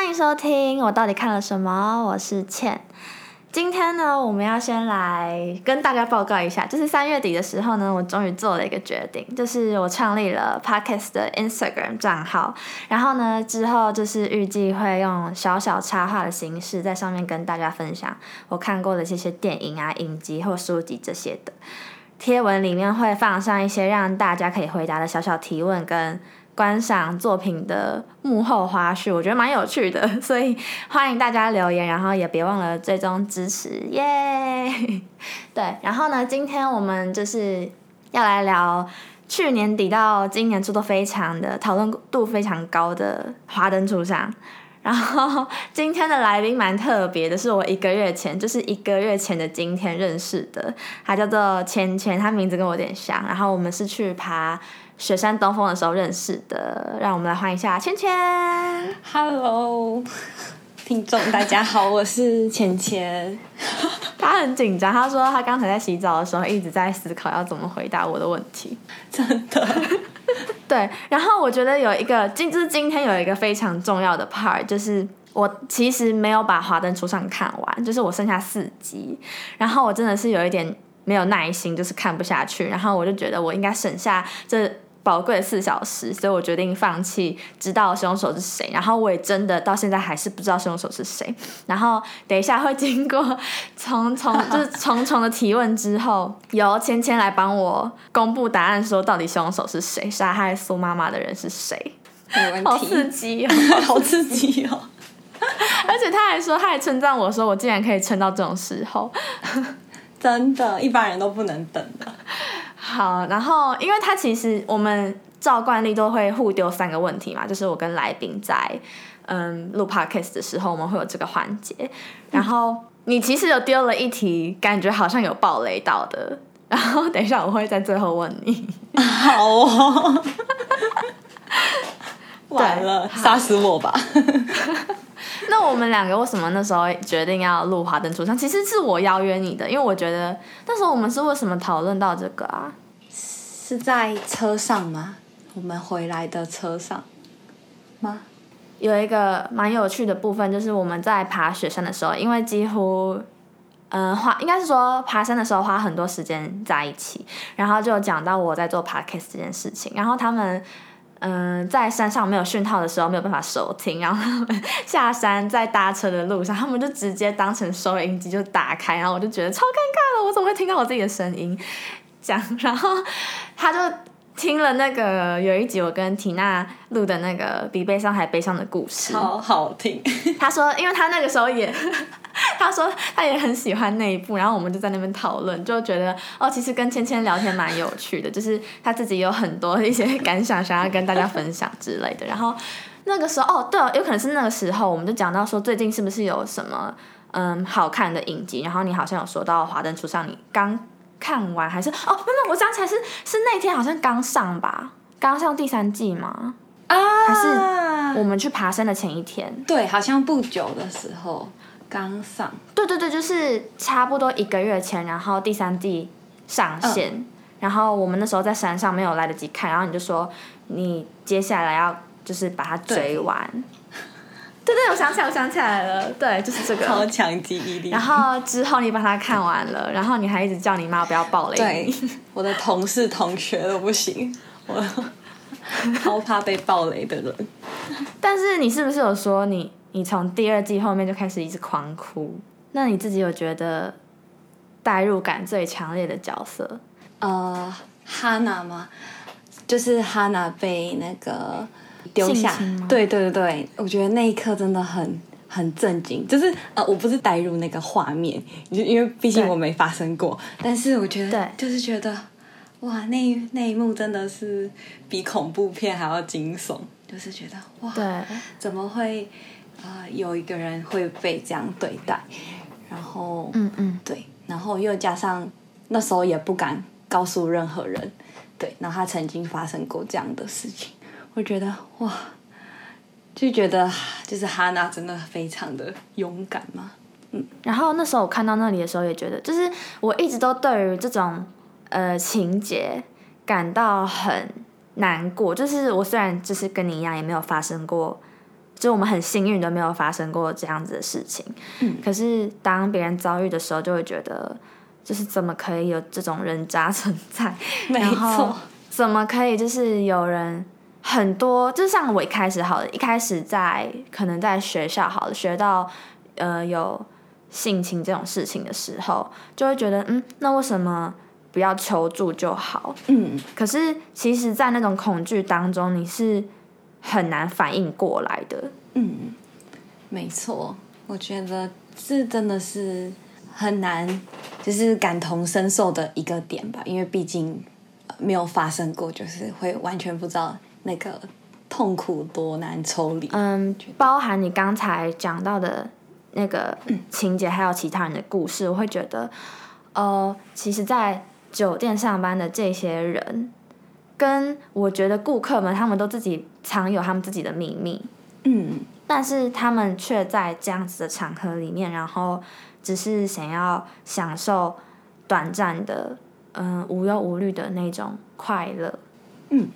欢迎收听我到底看了什么？我是倩。今天呢，我们要先来跟大家报告一下，就是三月底的时候呢，我终于做了一个决定，就是我创立了 Podcast 的 Instagram 账号。然后呢，之后就是预计会用小小插画的形式在上面跟大家分享我看过的这些电影啊、影集或书籍这些的。贴文里面会放上一些让大家可以回答的小小提问跟。观赏作品的幕后花絮，我觉得蛮有趣的，所以欢迎大家留言，然后也别忘了最终支持，耶！对，然后呢，今天我们就是要来聊去年底到今年初都非常的讨论度非常高的《华灯初上》，然后今天的来宾蛮特别的，是我一个月前，就是一个月前的今天认识的，他叫做芊芊，他名字跟我有点像，然后我们是去爬。雪山东风的时候认识的，让我们来欢迎一下芊芊。Hello，听众大家好，我是芊芊。他很紧张，他说他刚才在洗澡的时候一直在思考要怎么回答我的问题。真的，对。然后我觉得有一个今就是今天有一个非常重要的 part，就是我其实没有把《华灯初上》看完，就是我剩下四集，然后我真的是有一点没有耐心，就是看不下去。然后我就觉得我应该省下这。宝贵的四小时，所以我决定放弃，知道凶手是谁。然后我也真的到现在还是不知道凶手是谁。然后等一下会经过重重 就是重重的提问之后，由芊芊来帮我公布答案，说到底凶手是谁，杀害苏妈妈的人是谁？没问题。好刺激哦，好刺激哦！而且他还说，他还称赞我说，我竟然可以撑到这种时候，真的，一般人都不能等的。好，然后因为他其实我们照惯例都会互丢三个问题嘛，就是我跟来宾在嗯录 podcast 的时候，我们会有这个环节。然后你其实有丢了一题，感觉好像有暴雷到的。然后等一下我会在最后问你。好哦。完了，杀死我吧。那我们两个为什么那时候决定要录《华灯初上》？其实是我邀约你的，因为我觉得那时候我们是为什么讨论到这个啊？是在车上吗？我们回来的车上吗？有一个蛮有趣的部分，就是我们在爬雪山的时候，因为几乎嗯花应该是说爬山的时候花很多时间在一起，然后就讲到我在做 podcast 这件事情，然后他们。嗯，在山上没有讯号的时候没有办法收听，然后下山在搭车的路上，他们就直接当成收音机就打开，然后我就觉得超尴尬的，我怎么会听到我自己的声音？讲，然后他就。听了那个有一集我跟缇娜录的那个比悲伤还悲伤的故事，好好听。他说，因为他那个时候也，他说他也很喜欢那一部，然后我们就在那边讨论，就觉得哦，其实跟芊芊聊天蛮有趣的，就是他自己有很多一些感想想要跟大家分享之类的。然后那个时候哦，对哦，有可能是那个时候，我们就讲到说最近是不是有什么嗯好看的影集，然后你好像有说到《华灯初上》，你刚。看完还是哦，没有，我想起来是是那天好像刚上吧，刚上第三季吗？啊，还是我们去爬山的前一天？对，好像不久的时候刚上。对对对，就是差不多一个月前，然后第三季上线，然后我们那时候在山上没有来得及看，然后你就说你接下来要就是把它追完。对对，我想起来，我想起来了，对，就是这个超强记忆力。然后之后你把它看完了，然后你还一直叫你妈不要暴雷。对，我的同事同学都不行，我超怕被暴雷的人。但是你是不是有说你你从第二季后面就开始一直狂哭？那你自己有觉得代入感最强烈的角色？呃，哈娜吗？就是哈娜被那个。丢下，对对对对，我觉得那一刻真的很很震惊，就是呃，我不是带入那个画面，就因为毕竟我没发生过，但是我觉得，就是觉得，哇，那那一幕真的是比恐怖片还要惊悚，就是觉得哇，怎么会啊有一个人会被这样对待，然后嗯嗯，对，然后又加上那时候也不敢告诉任何人，对，然后他曾经发生过这样的事情。我觉得哇，就觉得就是哈娜真的非常的勇敢嘛，嗯。然后那时候我看到那里的时候，也觉得就是我一直都对于这种呃情节感到很难过。就是我虽然就是跟你一样，也没有发生过就我们很幸运都没有发生过这样子的事情。嗯，可是当别人遭遇的时候，就会觉得，就是怎么可以有这种人渣存在？没错，怎么可以就是有人很多，就像我一开始好了，一开始在可能在学校好了，学到呃有性侵这种事情的时候，就会觉得，嗯，那为什么不要求助就好？嗯，可是其实，在那种恐惧当中，你是。很难反应过来的，嗯，没错，我觉得这真的是很难，就是感同身受的一个点吧，因为毕竟没有发生过，就是会完全不知道那个痛苦多难抽离。嗯，包含你刚才讲到的那个情节，还有其他人的故事，我会觉得，呃，其实，在酒店上班的这些人。跟我觉得顾客们他们都自己藏有他们自己的秘密，嗯，但是他们却在这样子的场合里面，然后只是想要享受短暂的，嗯，无忧无虑的那种快乐，嗯，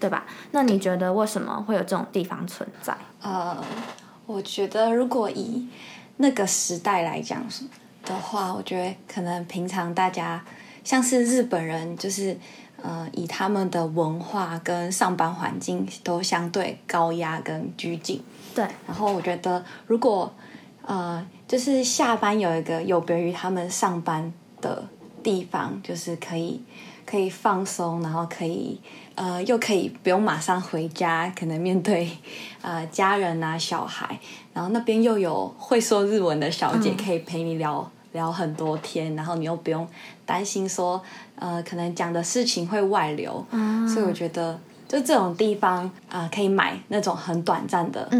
对吧？那你觉得为什么会有这种地方存在？呃，我觉得如果以那个时代来讲的话，我觉得可能平常大家像是日本人就是。呃，以他们的文化跟上班环境都相对高压跟拘谨，对。然后我觉得，如果呃，就是下班有一个有别于他们上班的地方，就是可以可以放松，然后可以呃，又可以不用马上回家，可能面对呃家人啊小孩，然后那边又有会说日文的小姐可以陪你聊。聊很多天，然后你又不用担心说，呃，可能讲的事情会外流，所以我觉得就这种地方啊，可以买那种很短暂的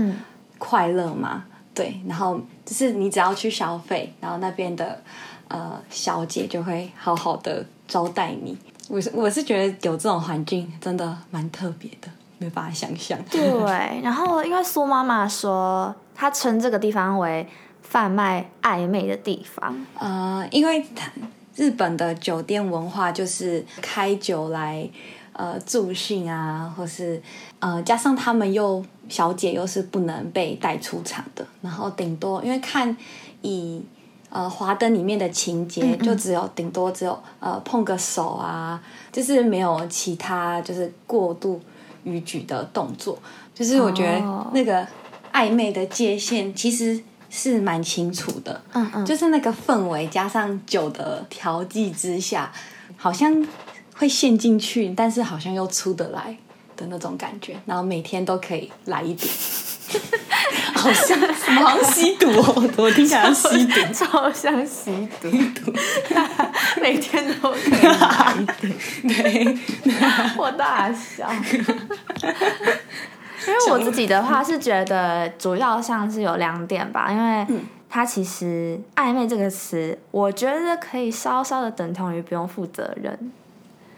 快乐嘛，对，然后就是你只要去消费，然后那边的呃小姐就会好好的招待你。我是我是觉得有这种环境真的蛮特别的，没办法想象。对，然后因为苏妈妈说，她称这个地方为。贩卖暧昧的地方，呃，因为日本的酒店文化就是开酒来呃助兴啊，或是呃加上他们又小姐又是不能被带出场的，然后顶多因为看以呃华灯里面的情节，就只有顶多只有呃碰个手啊，就是没有其他就是过度逾矩的动作，就是我觉得那个暧昧的界限其实。是蛮清楚的，嗯嗯，就是那个氛围加上酒的调剂之下，好像会陷进去，但是好像又出得来的那种感觉，然后每天都可以来一点，好像什么好像吸毒哦，我听起来吸毒，超像吸毒，每天都可以。来一点，对，我大笑。因为我自己的话是觉得主要像是有两点吧，因为它其实暧昧这个词，我觉得可以稍稍的等同于不用负责任，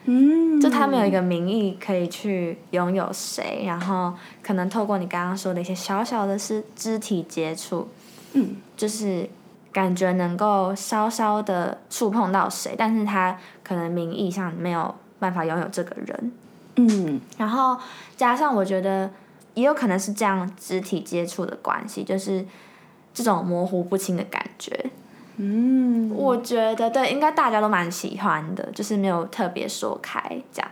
嗯，就他们有一个名义可以去拥有谁，然后可能透过你刚刚说的一些小小的是肢体接触，嗯，就是感觉能够稍稍的触碰到谁，但是他可能名义上没有办法拥有这个人，嗯，然后加上我觉得。也有可能是这样肢体接触的关系，就是这种模糊不清的感觉。嗯，我觉得对，应该大家都蛮喜欢的，就是没有特别说开这样。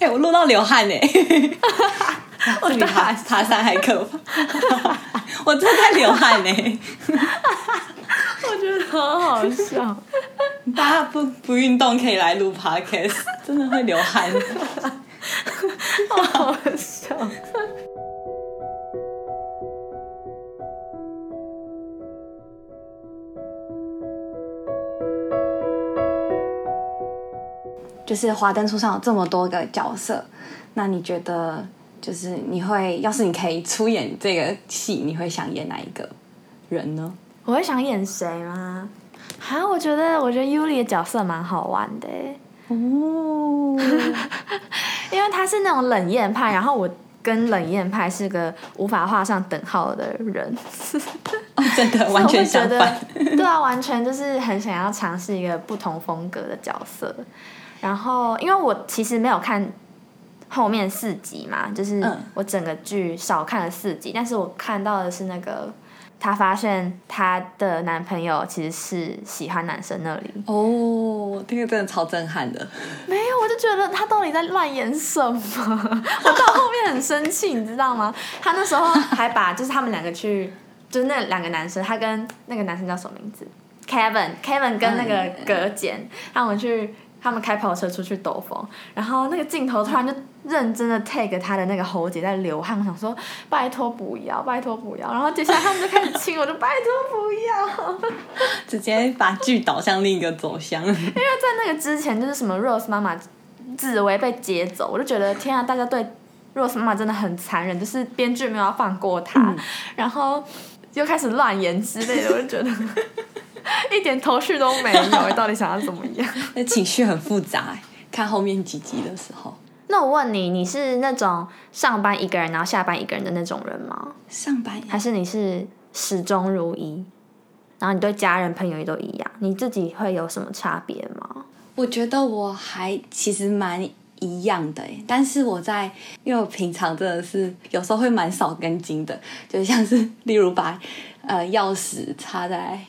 哎，我录到流汗哎！我比爬 爬山还可怕，我真的在流汗哎！我觉得好好笑。大家不不运动可以来录 podcast，真的会流汗，好笑。就是华灯初上有这么多个角色，那你觉得就是你会，要是你可以出演这个戏，你会想演哪一个人呢？我会想演谁吗？啊，我觉得我觉得尤里的角色蛮好玩的哦，因为他是那种冷艳派，然后我跟冷艳派是个无法画上等号的人，真的完全相反。对啊，完全就是很想要尝试一个不同风格的角色。然后，因为我其实没有看后面四集嘛，就是嗯我整个剧少看了四集，但是我看到的是那个她发现她的男朋友其实是喜欢男生那里，哦，听个真的超震撼的。没有，我就觉得他到底在乱演什么？我到后面很生气，你知道吗？他那时候还把就是他们两个去，就是那两个男生，他跟那个男生叫什么名字？Kevin，Kevin 跟那个葛简，他们去。他们开跑车出去兜风，然后那个镜头突然就认真的 take 他的那个喉结在流汗，我想说拜托不要，拜托不要，然后接下来他们就开始亲，我就拜托不要。直接把剧导向另一个走向。因为在那个之前，就是什么 Rose 妈妈紫薇被劫走，我就觉得天啊，大家对 Rose 妈妈真的很残忍，就是编剧没有要放过她，然后又开始乱言之类的，我就觉得 一点头绪都没有，到底想要怎么样？那情绪很复杂欸，看后面几集的时候。那我问你，你是那种上班一个人，然后下班一个人的那种人吗？上班还是你是始终如一？然后你对家人朋友也都一样，你自己会有什么差别吗？我觉得我还其实蛮一样的诶，但是我在因为我平常真的是有时候会蛮少根筋的，就像是例如把呃钥匙插在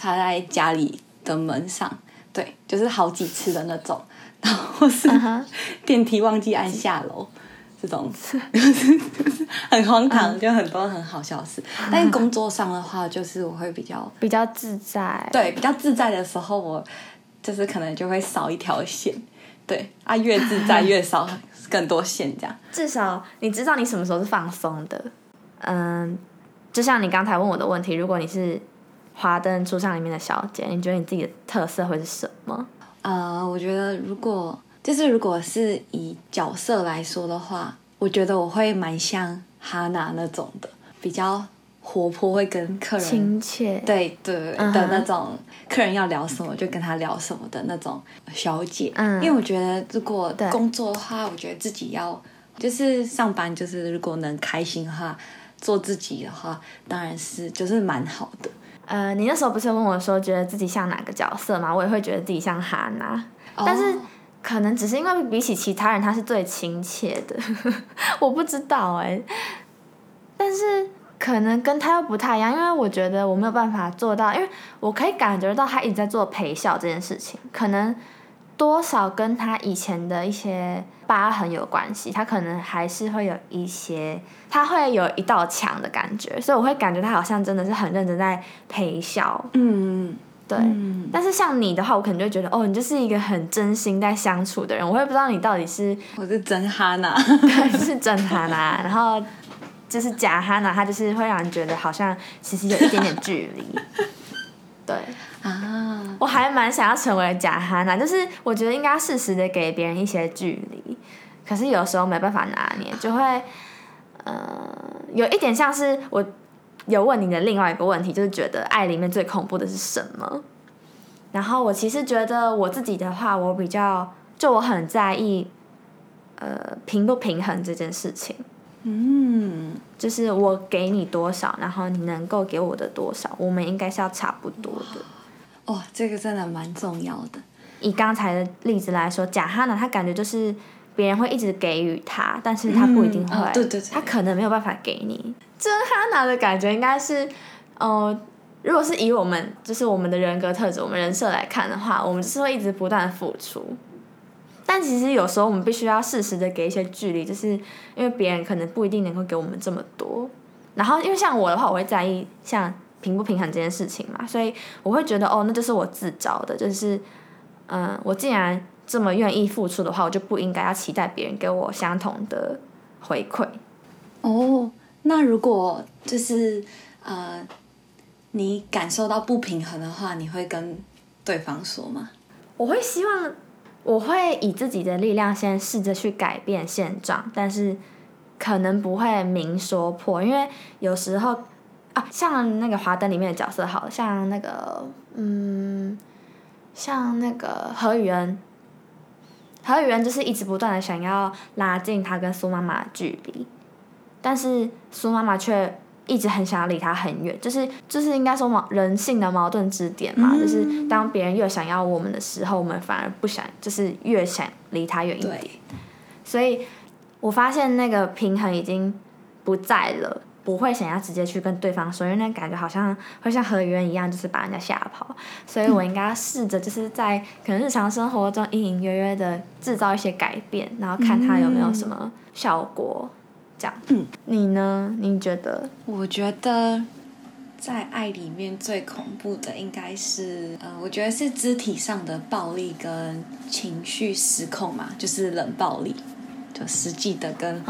插在家里的门上，对，就是好几次的那种，然后是电梯忘记按下楼。这种就是就是很荒唐，就很多很好笑的事。但是工作上的话，就是我会比较比较自在，对，比较自在的时候，我就是可能就会少一条线，对啊，越自在越少更多线这样。至少你知道你什么时候是放松的。嗯，就像你刚才问我的问题，如果你是《华灯初上》里面的小姐，你觉得你自己的特色会是什么？呃，我觉得如果就是如果是以角色来说的话，我觉得我会蛮像哈娜那种的，比较活泼，会跟客人亲切，对对的那种，客人要聊什么就跟他聊什么的那种小姐。嗯因为我觉得如果工作的话，我觉得自己要就是上班，就是如果能开心的话，做自己的话，当然是就是蛮好的。呃，你那时候不是问我说，觉得自己像哪个角色吗？我也会觉得自己像哈娜，但是哦可能只是因为比起其他人，他是最亲切的，我不知道哎、但是可能跟他又不太一样，因为我觉得我没有办法做到，因为我可以感觉到他一直在做陪笑这件事情，可能多少跟他以前的一些疤痕有关系，他可能还是会有一些，他会有一道墙的感觉，所以我会感觉他好像真的是很认真在陪笑，嗯对。嗯，但是像你的话，我可能就会觉得，哦，你就是一个很真心在相处的人，我会不知道你到底是我是真哈娜。是真哈娜，然后就是假哈娜，他就是会让人觉得好像其实有一点点距离。对，啊，我还蛮想要成为假哈娜，就是我觉得应该适时的给别人一些距离，可是有时候没办法拿捏，就会呃有一点像是我有问你的另外一个问题，就是觉得爱里面最恐怖的是什么？然后我其实觉得我自己的话，我比较就我很在意呃平不平衡这件事情。嗯，就是我给你多少，然后你能够给我的多少，我们应该是要差不多的。哦，这个真的蛮重要的。以刚才的例子来说，假哈娜他感觉就是别人会一直给予他，但是他不一定会，嗯哦对对对他可能没有办法给你。真哈娜的感觉应该是，呃，如果是以我们就是我们的人格特质、我们人设来看的话，我们就是会一直不断的付出。但其实有时候我们必须要适时的给一些距离，就是因为别人可能不一定能够给我们这么多。然后因为像我的话，我会在意像平不平衡这件事情嘛，所以我会觉得哦，那就是我自找的，就是嗯，我既然这么愿意付出的话，我就不应该要期待别人给我相同的回馈。哦，那如果就是呃，你感受到不平衡的话，你会跟对方说吗？我会希望，我会以自己的力量先试着去改变现状，但是可能不会明说破，因为有时候啊，像那个华灯里面的角色好，像那个嗯，像那个何雨恩，何雨恩就是一直不断的想要拉近他跟苏妈妈的距离，但是苏妈妈却一直很想要离他很远，就是就是应该说矛人性的矛盾之点嘛，嗯就是当别人越想要我们的时候，我们反而不想，就是越想离他远一点。所以我发现那个平衡已经不在了，不会想要直接去跟对方说，因为那感觉好像会像何源一样，就是把人家吓跑。所以我应该试着就是在可能日常生活中隐隐约约的制造一些改变，然后看他有没有什么效果。这样，嗯，你呢？你觉得？我觉得在爱里面最恐怖的应该是，呃，我觉得是肢体上的暴力跟情绪失控嘛，就是冷暴力。就实际的跟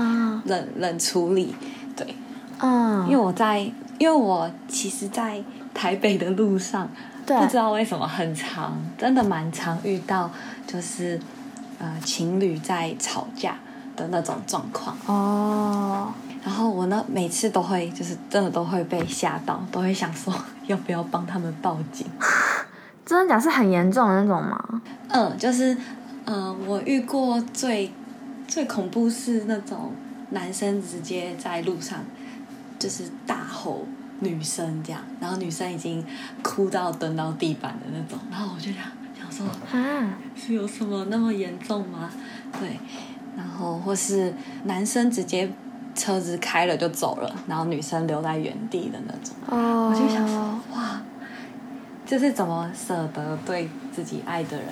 冷冷处理，对，嗯，因为我在，因为我其实，在台北的路上，不知道为什么很长，真的蛮常遇到，就是呃情侣在吵架的那种状况哦。然后我呢，每次都会就是真的都会被吓到，都会想说 要不要帮他们报警。真的假是很严重的那种吗？嗯，就是嗯，我遇过最。最恐怖是那种男生直接在路上就是大吼女生这样，然后女生已经哭到蹲到地板的那种，然后我就想想说啊，是有什么那么严重吗？对，然后或是男生直接车子开了就走了，然后女生留在原地的那种，哦我就想说哇，就是怎么舍得对自己爱的人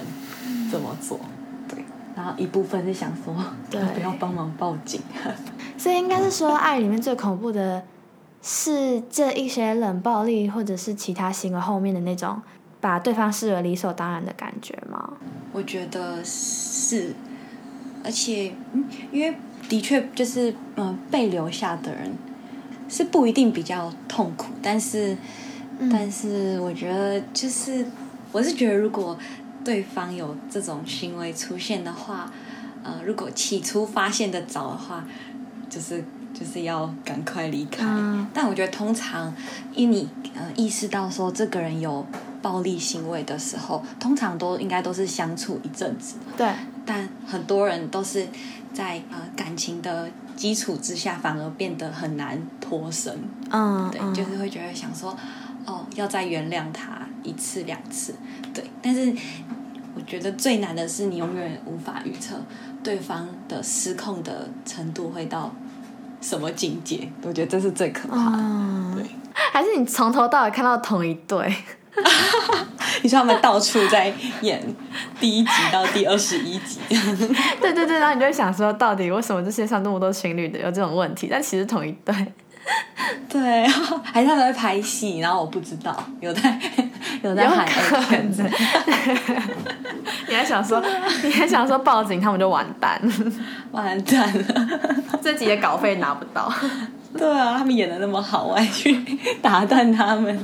这么做？对然后一部分是想说，要不要帮忙报警？所以应该是说，爱里面最恐怖的是这一些冷暴力，或者是其他行为后面的那种把对方视为理所当然的感觉吗？我觉得是，而且，嗯，因为的确就是，嗯，被留下的人是不一定比较痛苦，但是，但是我觉得就是，我是觉得如果。对方有这种行为出现的话，呃，如果起初发现的早的话，就是就是要赶快离开。但我觉得通常，因你呃意识到说这个人有暴力行为的时候，通常都应该都是相处一阵子。对。但很多人都是在呃感情的基础之下，反而变得很难脱身。嗯。对，就是会觉得想说，哦，要再原谅他一次两次，对，但是。我觉得最难的是，你永远无法预测对方的失控的程度会到什么境界。我觉得这是最可怕的。对，还是你从头到尾看到同一对？你说他们到处在演第一集到第二十一集？对对对，然后你就会想说，到底为什么这世界上那么多情侣的有这种问题？但其实同一对。对，还是他们在拍戏，然后我不知道，有在有在喊片子。你还想说，你还想说报警，他们就完蛋，完蛋了，这集的稿费拿不到。对啊，他们演的那么好，我还去打断他们，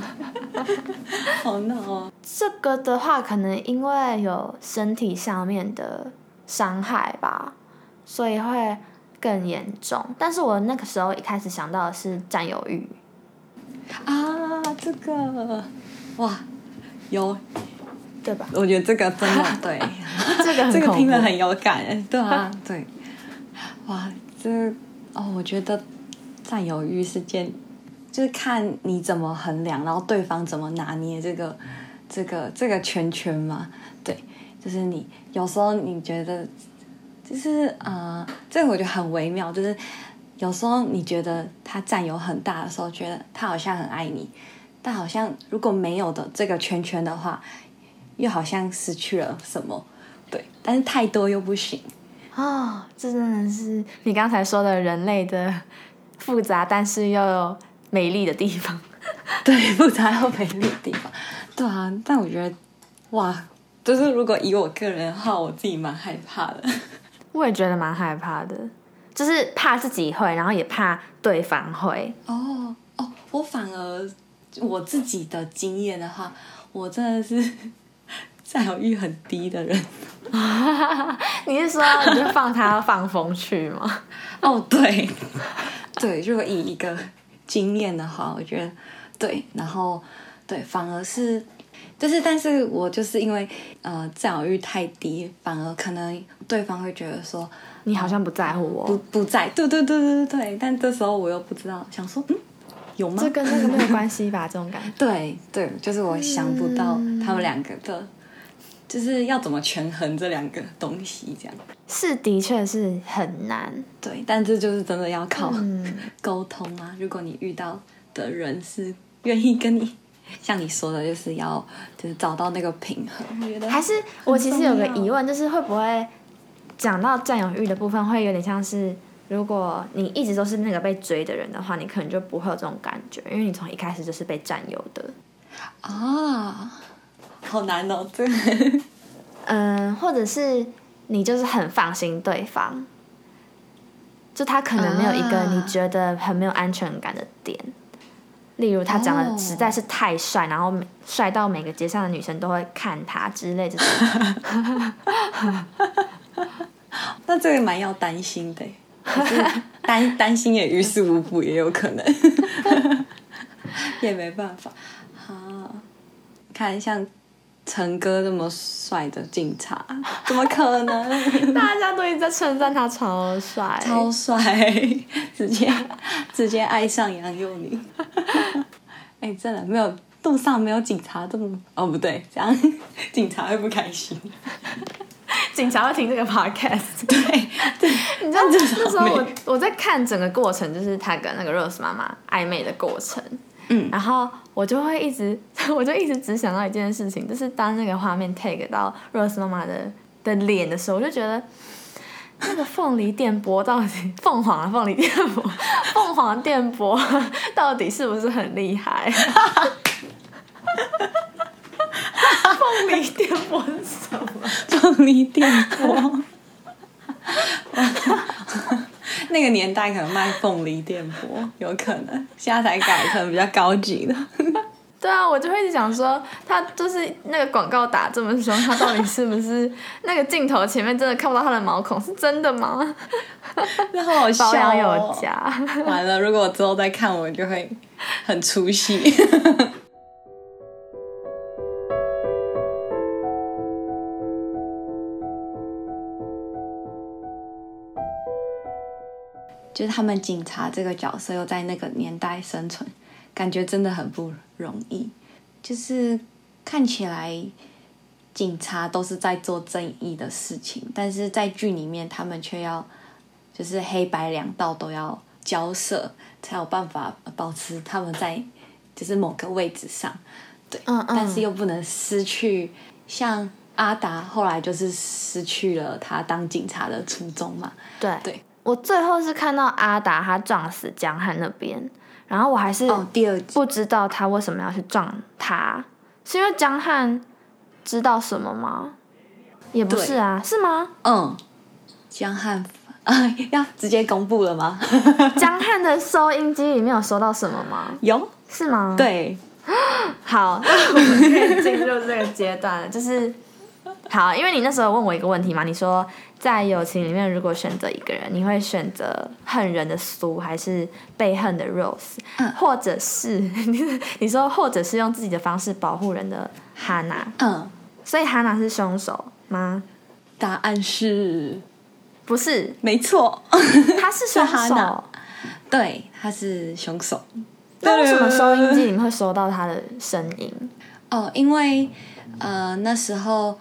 好闹哦。这个的话，可能因为有身体上面的伤害吧，所以会。更严重，但是我那个时候一开始想到的是占有欲，啊，这个，哇，有，对吧？我觉得这个真的 对，这个这个听了很有感，对啊，对，哇，这哦，我觉得占有欲是件，就是看你怎么衡量，然后对方怎么拿捏这个这个这个圈圈嘛，对，就是你有时候你觉得。就是啊，这个我觉得很微妙。就是有时候你觉得他占有很大的时候，觉得他好像很爱你，但好像如果没有的这个圈圈的话，又好像失去了什么。对，但是太多又不行啊。这真的是你刚才说的人类的复杂，但是又有美丽的地方。对，复杂又美丽的地方。对啊，但我觉得哇，就是如果以我个人的话，我自己蛮害怕的。我也觉得蛮害怕的，就是怕自己会，然后也怕对方会。哦哦，我反而我自己的经验的话，我真的是占有欲很低的人。你是说你就放他放风去吗？哦，对对，如果以一个经验的话，我觉得对，然后对，反而是。就是，但是我就是因为呃占有欲太低，反而可能对方会觉得说你好像不在乎我，不不在，对对对对对对。但这时候我又不知道，想说嗯有吗？这跟那个没有关系吧？这种感觉。对对，就是我想不到他们两个的，就就是要怎么权衡这两个东西，这样是的确是很难。对，但这就是真的要靠沟通啊。如果你遇到的人是愿意跟你，像你说的，就是要就是找到那个平衡。我觉得还是我其实有个疑问，就是会不会讲到占有欲的部分，会有点像是如果你一直都是那个被追的人的话，你可能就不会有这种感觉，因为你从一开始就是被占有的啊。好难哦，对嗯，或者是你就是很放心对方，就他可能没有一个你觉得很没有安全感的点，例如他长得实在是太帅，然后帅到每个街上的女生都会看他之类的。那这个蛮要担心的，担担心也于事无补，也有可能，也没办法。好，看像。陈哥这么帅的警察，怎么可能？大家都一直在称赞他超帅，超帅，直接直接爱上杨佑宁。哎，真的没有路上没有警察这么……哦，不对，这样警察会不开心。警察会听这个 podcast。对对，你知道那时候我我在看整个过程，就是他跟那个 Rose 妈妈暧昧的过程。嗯，然后我就会一直，我就一直只想到一件事情，就是当那个画面 take 到 Rose 妈妈的的脸的时候，我就觉得那个凤梨电波到底凤凰凤梨电波，凤凰电波到底是不是很厉害？凤梨电波是什么？凤梨电波。那个年代可能卖凤梨电波，有可能现在才改，可能比较高级的。对啊，我就会一直想说，他就是那个广告打这么凶，他到底是不是那个镜头前面真的看不到他的毛孔？是真的吗？那好笑 保养有加。完了，如果我之后再看，我就会很出戏。就是他们警察这个角色又在那个年代生存，感觉真的很不容易。就是看起来警察都是在做正义的事情，但是在剧里面他们却要就是黑白两道都要交涉，才有办法保持他们在就是某个位置上。对，嗯嗯。但是又不能失去，像阿达后来就是失去了他当警察的初衷嘛。对对。我最后是看到阿达他撞死江汉那边，然后我还是不知道他为什么要去撞他，是因为江汉知道什么吗？也不是啊，是吗？嗯，江汉啊，要直接公布了吗？江汉的收音机里面有收到什么吗？有，是吗？对，好，那我们可以进入这个阶段了，就是 好，因为你那时候问我一个问题嘛，你说。在友情里面，如果选择一个人，你会选择恨人的苏，还是被恨的 Rose，或者是 你说，或者是用自己的方式保护人的 Hana？嗯，所以 Hana 是凶手吗？答案是，不是，没错，他是凶手。对，他是凶手。那为什么收音机里面会收到他的声音？哦，因为呃那时候。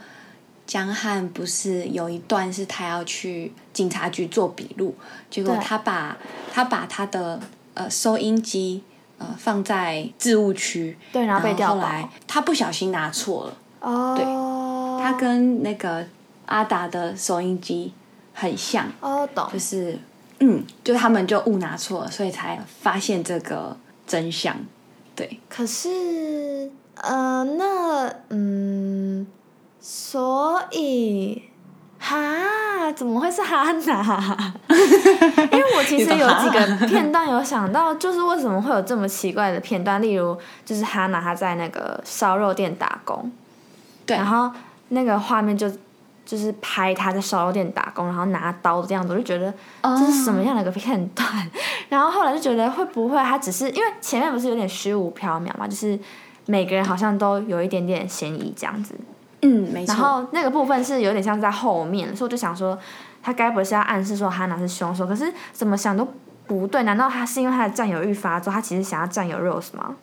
江汉不是有一段是他要去警察局做笔录，结果他把他把他的呃收音机呃放在置物区，对，然后被调来，他不小心拿错了，哦，对，他跟那个阿达的收音机很像，哦，懂，就是嗯，就他们就误拿错了，所以才发现这个真相，对。可是呃，那嗯。所以，哈，怎么会是哈娜？因为我其实有几个片段有想到，就是为什么会有这么奇怪的片段？例如，就是哈娜她在那个烧肉店打工，对，然后那个画面就就是拍她在烧肉店打工，然后拿刀这样子，我就觉得这是什么样的一个片段？然后后来就觉得会不会她只是因为前面不是有点虚无缥缈嘛，就是每个人好像都有一点点嫌疑这样子。嗯，没错。然后那个部分是有点像在后面，所以我就想说，他该不是要暗示说哈娜是凶手？可是怎么想都不对，难道他是因为他的占有欲发作，他其实想要占有 Rose 吗？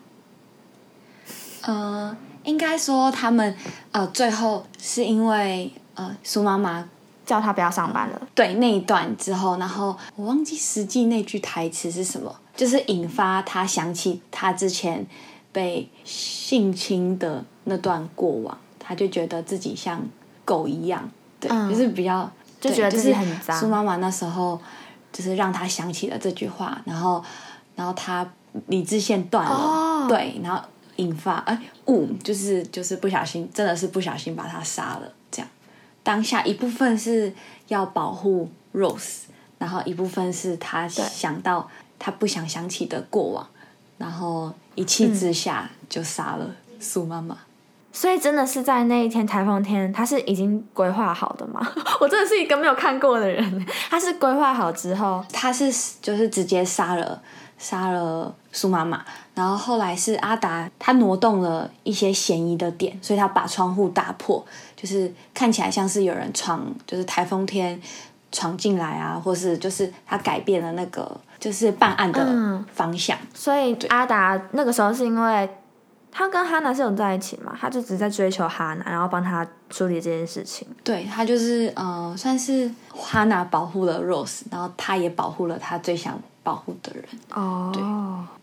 呃，应该说他们呃最后是因为呃苏妈妈叫他不要上班了。对那一段之后，然后我忘记实际那句台词是什么，就是引发他想起他之前被性侵的那段过往，他就觉得自己像狗一样，对，嗯就是比较对就觉得自己是很脏苏妈妈那时候就是让他想起了这句话，然后然后他理智线断了，哦对，然后引发哎误，就是就是不小心，真的是不小心把他杀了，这样。当下一部分是要保护 Rose，然后一部分是他想到他不想想起的过往，然后一气之下就杀了苏妈妈。所以真的是在那一天台风天，他是已经规划好的吗？我真的是一个没有看过的人，他是规划好之后，他是就是直接杀了杀了苏妈妈，然后后来是阿达他挪动了一些嫌疑的点，所以他把窗户打破，就是看起来像是有人闯，就是台风天闯进来啊，或是就是他改变了那个就是办案的嗯方向。所以阿达那个时候是因为他跟哈娜是有在一起嘛，他就只是在追求哈娜，然后帮他处理这件事情。对他就是呃，算是哈娜保护了 Rose，然后他也保护了他最想保护的人。哦，对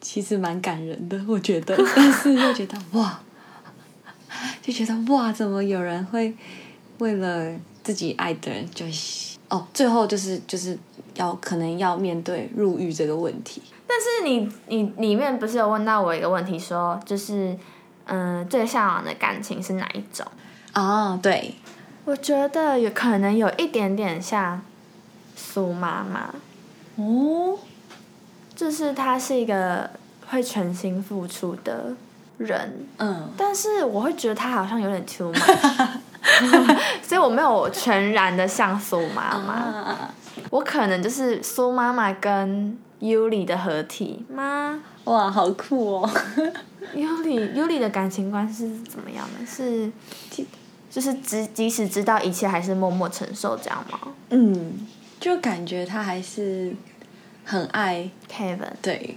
其实蛮感人的，我觉得，但是又觉得哇，就觉得哇，怎么有人会为了自己爱的人就哦，最后就是就是要可能要面对入狱这个问题。但是你你里面不是有问到我一个问题说就是嗯、最向往的感情是哪一种？啊，对，我觉得有可能有一点点像苏妈妈，哦，就是她是一个会全心付出的人，嗯，但是我会觉得她好像有点 too much，所以我没有全然的像苏妈妈，啊，我可能就是苏妈妈跟尤里的合体吗？哇，好酷哦！尤里尤里的感情观是怎么样的？是就是即即使知道一切，还是默默承受这样吗嗯，就感觉他还是很爱，？Kevin，对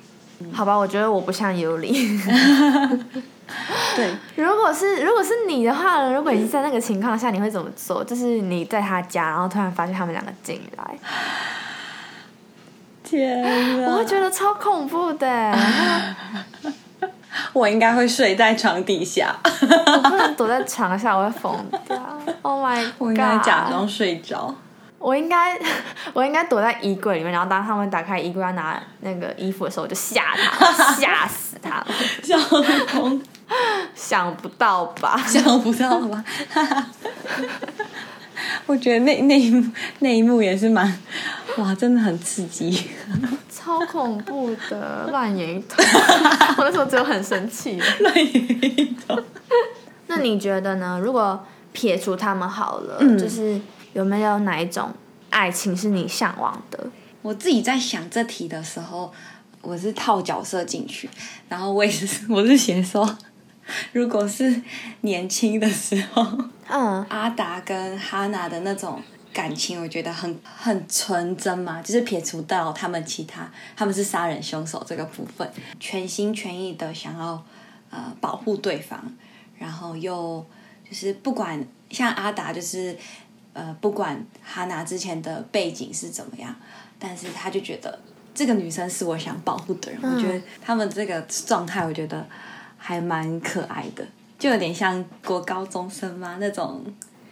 好吧，我觉得我不像尤里。对，如果是如果是你的话呢？如果你是在那个情况下，你会怎么做？就是你在他家，然后突然发现他们两个进来，天我会啊！觉得超恐怖的。我应该会睡在床底下，我不能躲在床下，我会疯掉。Oh my god！我应该假装睡着。我应该，我应该躲在衣柜里面，然后当他们打开衣柜要拿那个衣服的时候，我就吓他们，吓死他了。笑疯，想不到吧？想不到吧？我觉得那那一幕那一幕也是蛮，哇，真的很刺激。超恐怖的，乱演一通。我那时候只有很生气。乱演一通。那你觉得呢？如果撇除他们好了，嗯就是有没有哪一种爱情是你向往的？我自己在想这题的时候，我是套角色进去，然后我也是我是写说，如果是年轻的时候，嗯，阿达跟哈娜的那种感情，我觉得很很纯真嘛，就是撇除到他们其他他们是杀人凶手这个部分，全心全意的想要呃保护对方，然后又就是不管像阿达就是呃不管哈娜之前的背景是怎么样，但是他就觉得这个女生是我想保护的人，我觉得他们这个状态，我觉得还蛮可爱的。就有点像国高中生嘛那种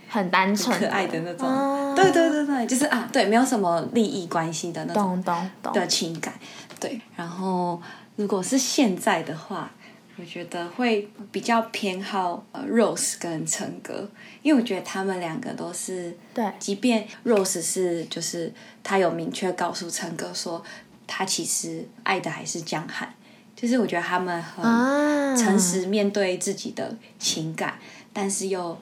很单纯、可爱的那种，哦对对对对，就是啊，对，没有什么利益关系的那种。的情感，对。然后如果是现在的话，我觉得会比较偏好呃 Rose 跟陈哥，因为我觉得他们两个都是，对即便 Rose 是就是他有明确告诉陈哥说，他其实爱的还是江汉，就是我觉得他们很啊，诚实面对自己的情感，但是又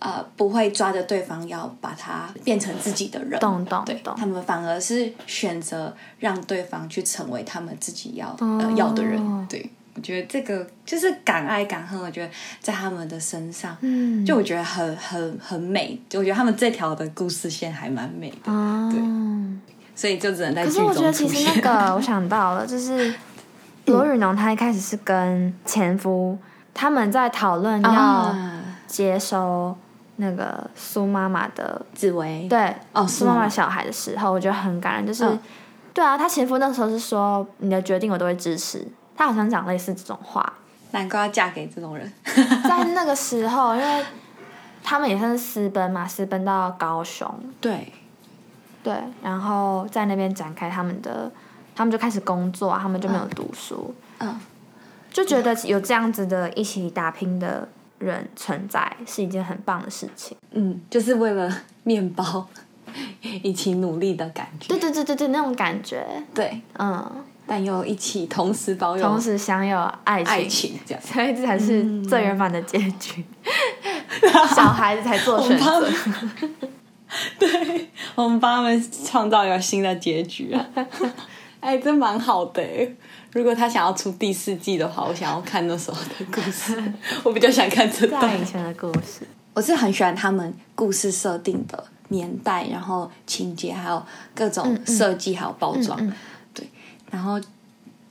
呃不会抓着对方要把他变成自己的人，懂懂对懂。他们反而是选择让对方去成为他们自己要、哦。呃要的人。对，我觉得这个就是敢爱敢恨，我觉得在他们的身上，嗯，就我觉得很很很美，就我觉得他们这条的故事线还蛮美的，哦，所以就只能在可剧中是我觉得其。实那个我想到了，就是罗宇农他一开始是跟前夫他们在讨论要啊，接收那个苏妈妈的紫薇，对哦，苏妈妈？小孩的时候，我觉得很感人。就是、嗯对啊，他前夫那时候是说你的决定我都会支持，他好像讲类似这种话。难怪要嫁给这种人。在那个时候，因为他们也算是私奔嘛，私奔到高雄，对，对，然后在那边展开他们的，他们就开始工作啊，他们就没有读书，嗯，就觉得有这样子的一起打拼的人存在是一件很棒的事情。嗯，就是为了面包一起努力的感觉。对对对对对，那种感觉，对，嗯，但又一起同时保有同时享有爱情，爱情，这样。所以这才是最圆满的结局。小孩子才做选我择，对，我们帮他们创造一个新的结局啊！哎，这蛮好的哎。如果他想要出第四季的话，我想要看那时候的故事，我比较想看这段以。前的故事。我是很喜欢他们故事设定的年代，然后情节，还有各种设计，还有包装。嗯对，然后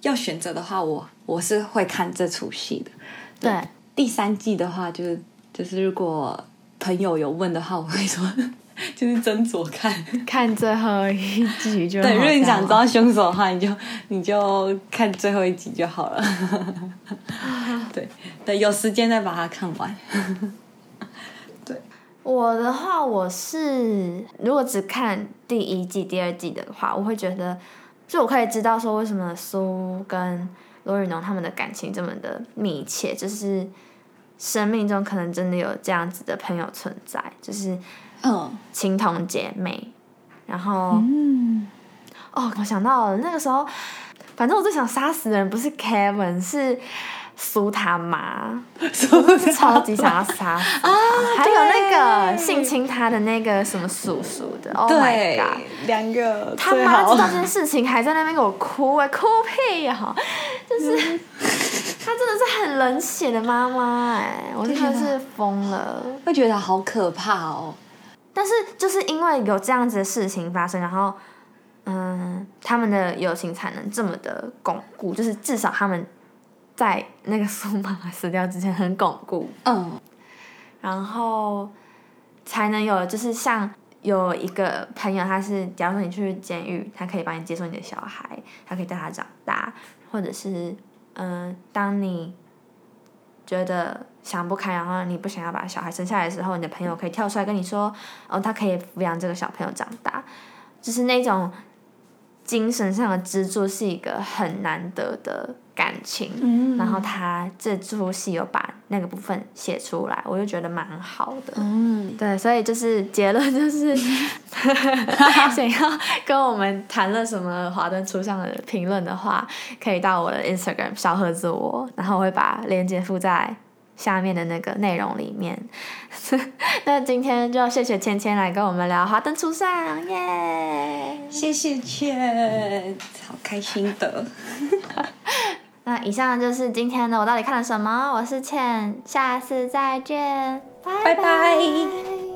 要选择的话，我我是会看这出戏的。对，第三季的话，就是就是如果朋友有问的话，我会说 就是斟酌看。看最后一集就对，如果你想知道凶手的话，你就你就看最后一集就好了。对对，有时间再把它看完。对我的话，我是如果只看第一季、第二季的话，我会觉得，就我可以知道说为什么苏跟罗宇农他们的感情这么的密切，就是生命中可能真的有这样子的朋友存在，就是嗯情同姐妹。然后，嗯，哦，我想到了那个时候，反正我最想杀死的人不是 Kevin，是苏他妈。超级想要杀死他，还有那个性侵他的那个什么叔叔的，Oh my god！，两个他妈知道这件事情，还在那边给我哭哎、哭屁呀、就是他真的是很冷血的妈妈哎，我真的是疯了。会觉得好可怕哦。但是就是因为有这样子的事情发生，然后嗯，他们的友情才能这么的巩固，就是至少他们在那个苏妈妈死掉之前很巩固。嗯然后才能有，就是像有一个朋友，他是假如说你去监狱，他可以帮你接送你的小孩，他可以带他长大，或者是嗯、当你觉得想不开，然后你不想要把小孩生下来的时候，你的朋友可以跳出来跟你说，哦，他可以抚养这个小朋友长大，就是那种精神上的支柱是一个很难得的感情。嗯然后他这出戏有把那个部分写出来，我就觉得蛮好的。嗯，对，所以就是结论就是，想要跟我们谈论什么华灯初上的评论的话，可以到我的 Instagram 小盒子我，然后我会把链接附在下面的那个内容里面。那今天就谢谢芊芊来跟我们聊华灯初上，耶！谢谢芊，好开心的。那以上就是今天的我到底看了什么？我是倩，下次再见，拜拜拜